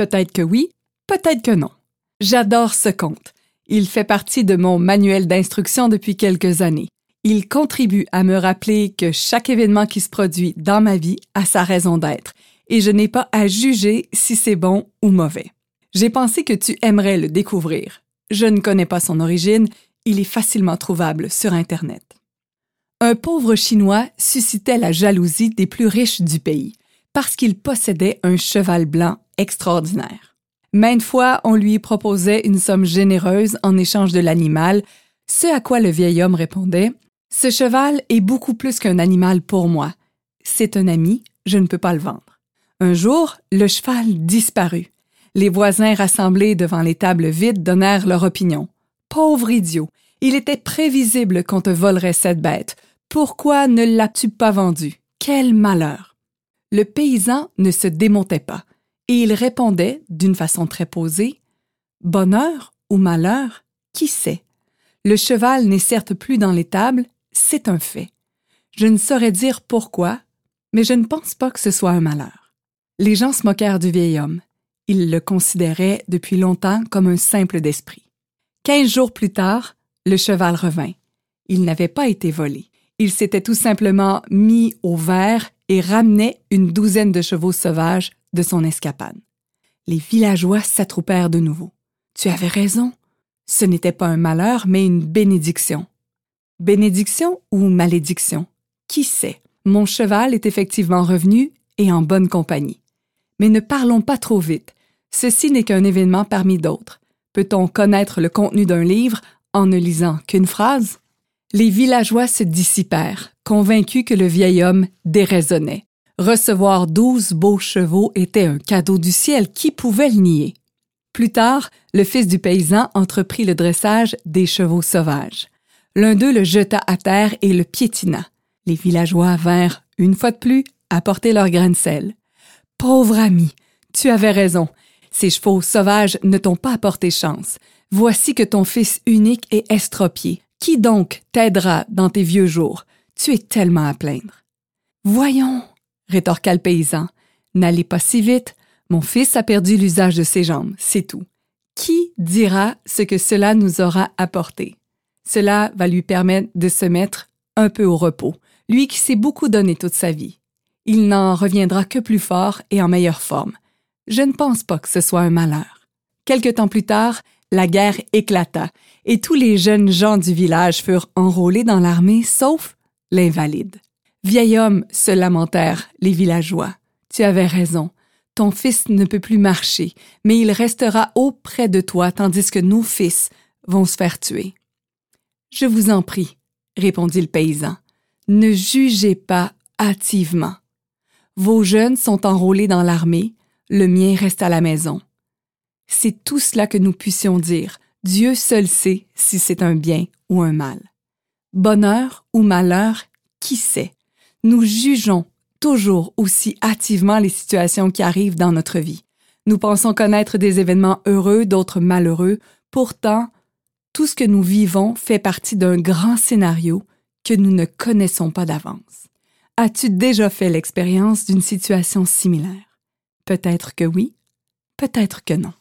Peut-être que oui, peut-être que non. J'adore ce conte. Il fait partie de mon manuel d'instruction depuis quelques années. Il contribue à me rappeler que chaque événement qui se produit dans ma vie a sa raison d'être et je n'ai pas à juger si c'est bon ou mauvais. J'ai pensé que tu aimerais le découvrir. Je ne connais pas son origine, il est facilement trouvable sur Internet. Un pauvre Chinois suscitait la jalousie des plus riches du pays parce qu'il possédait un cheval blanc extraordinaire. Maintes fois, on lui proposait une somme généreuse en échange de l'animal, ce à quoi le vieil homme répondait ce cheval est beaucoup plus qu'un animal pour moi. C'est un ami, je ne peux pas le vendre. Un jour, le cheval disparut. Les voisins rassemblés devant les tables donnèrent leur opinion. Pauvre idiot, il était prévisible qu'on te volerait cette bête. Pourquoi ne l'as-tu pas vendu? Quel malheur! Le paysan ne se démontait pas, et il répondait, d'une façon très posée, Bonheur ou malheur, qui sait? Le cheval n'est certes plus dans l'étable, c'est un fait. Je ne saurais dire pourquoi, mais je ne pense pas que ce soit un malheur. Les gens se moquèrent du vieil homme. Ils le considéraient depuis longtemps comme un simple d'esprit. Quinze jours plus tard, le cheval revint. Il n'avait pas été volé. Il s'était tout simplement mis au vert et ramenait une douzaine de chevaux sauvages de son escapade. Les villageois s'attroupèrent de nouveau. Tu avais raison. Ce n'était pas un malheur, mais une bénédiction. Bénédiction ou malédiction? Qui sait? Mon cheval est effectivement revenu et en bonne compagnie. Mais ne parlons pas trop vite. Ceci n'est qu'un événement parmi d'autres. Peut-on connaître le contenu d'un livre en ne lisant qu'une phrase? Les villageois se dissipèrent, convaincus que le vieil homme déraisonnait. Recevoir douze beaux chevaux était un cadeau du ciel, qui pouvait le nier? Plus tard, le fils du paysan entreprit le dressage des chevaux sauvages. L'un d'eux le jeta à terre et le piétina. Les villageois vinrent, une fois de plus, apporter leur grain de sel. Pauvre ami, tu avais raison. Ces chevaux sauvages ne t'ont pas apporté chance. Voici que ton fils unique est estropié. Qui donc t'aidera dans tes vieux jours? Tu es tellement à plaindre. Voyons, rétorqua le paysan. N'allez pas si vite. Mon fils a perdu l'usage de ses jambes, c'est tout. Qui dira ce que cela nous aura apporté? Cela va lui permettre de se mettre un peu au repos, lui qui s'est beaucoup donné toute sa vie. Il n'en reviendra que plus fort et en meilleure forme. Je ne pense pas que ce soit un malheur. Quelque temps plus tard, la guerre éclata et tous les jeunes gens du village furent enrôlés dans l'armée sauf l'invalide. Vieil homme, se lamentèrent les villageois. Tu avais raison. Ton fils ne peut plus marcher, mais il restera auprès de toi tandis que nos fils vont se faire tuer. Je vous en prie, répondit le paysan, ne jugez pas hâtivement. Vos jeunes sont enrôlés dans l'armée, le mien reste à la maison. C'est tout cela que nous puissions dire. Dieu seul sait si c'est un bien ou un mal. Bonheur ou malheur, qui sait? Nous jugeons toujours aussi hâtivement les situations qui arrivent dans notre vie. Nous pensons connaître des événements heureux, d'autres malheureux. Pourtant, tout ce que nous vivons fait partie d'un grand scénario que nous ne connaissons pas d'avance. As-tu déjà fait l'expérience d'une situation similaire? Peut-être que oui, peut-être que non.